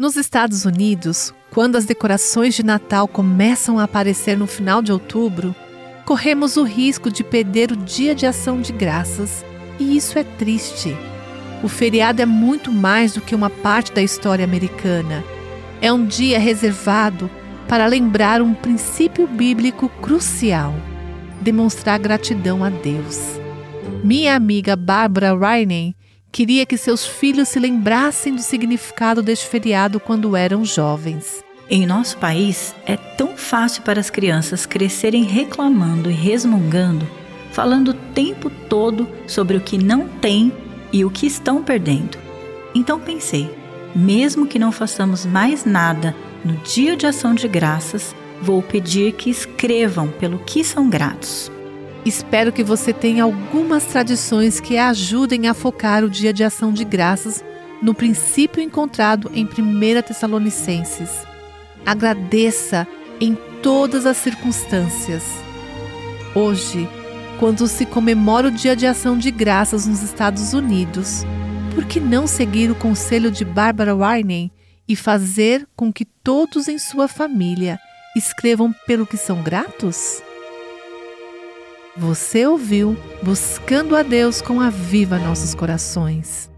Nos Estados Unidos, quando as decorações de Natal começam a aparecer no final de outubro, corremos o risco de perder o Dia de Ação de Graças, e isso é triste. O feriado é muito mais do que uma parte da história americana. É um dia reservado para lembrar um princípio bíblico crucial: demonstrar gratidão a Deus. Minha amiga Barbara Riney queria que seus filhos se lembrassem do significado deste feriado quando eram jovens. Em nosso país, é tão fácil para as crianças crescerem reclamando e resmungando, falando o tempo todo sobre o que não têm e o que estão perdendo. Então pensei, mesmo que não façamos mais nada no dia de ação de graças, vou pedir que escrevam pelo que são gratos. Espero que você tenha algumas tradições que ajudem a focar o dia de ação de graças no princípio encontrado em 1 Tessalonicenses Agradeça em todas as circunstâncias. Hoje, quando se comemora o Dia de Ação de Graças nos Estados Unidos, por que não seguir o conselho de Barbara Warney e fazer com que todos em sua família escrevam pelo que são gratos? Você ouviu Buscando a Deus com a Viva Nossos Corações.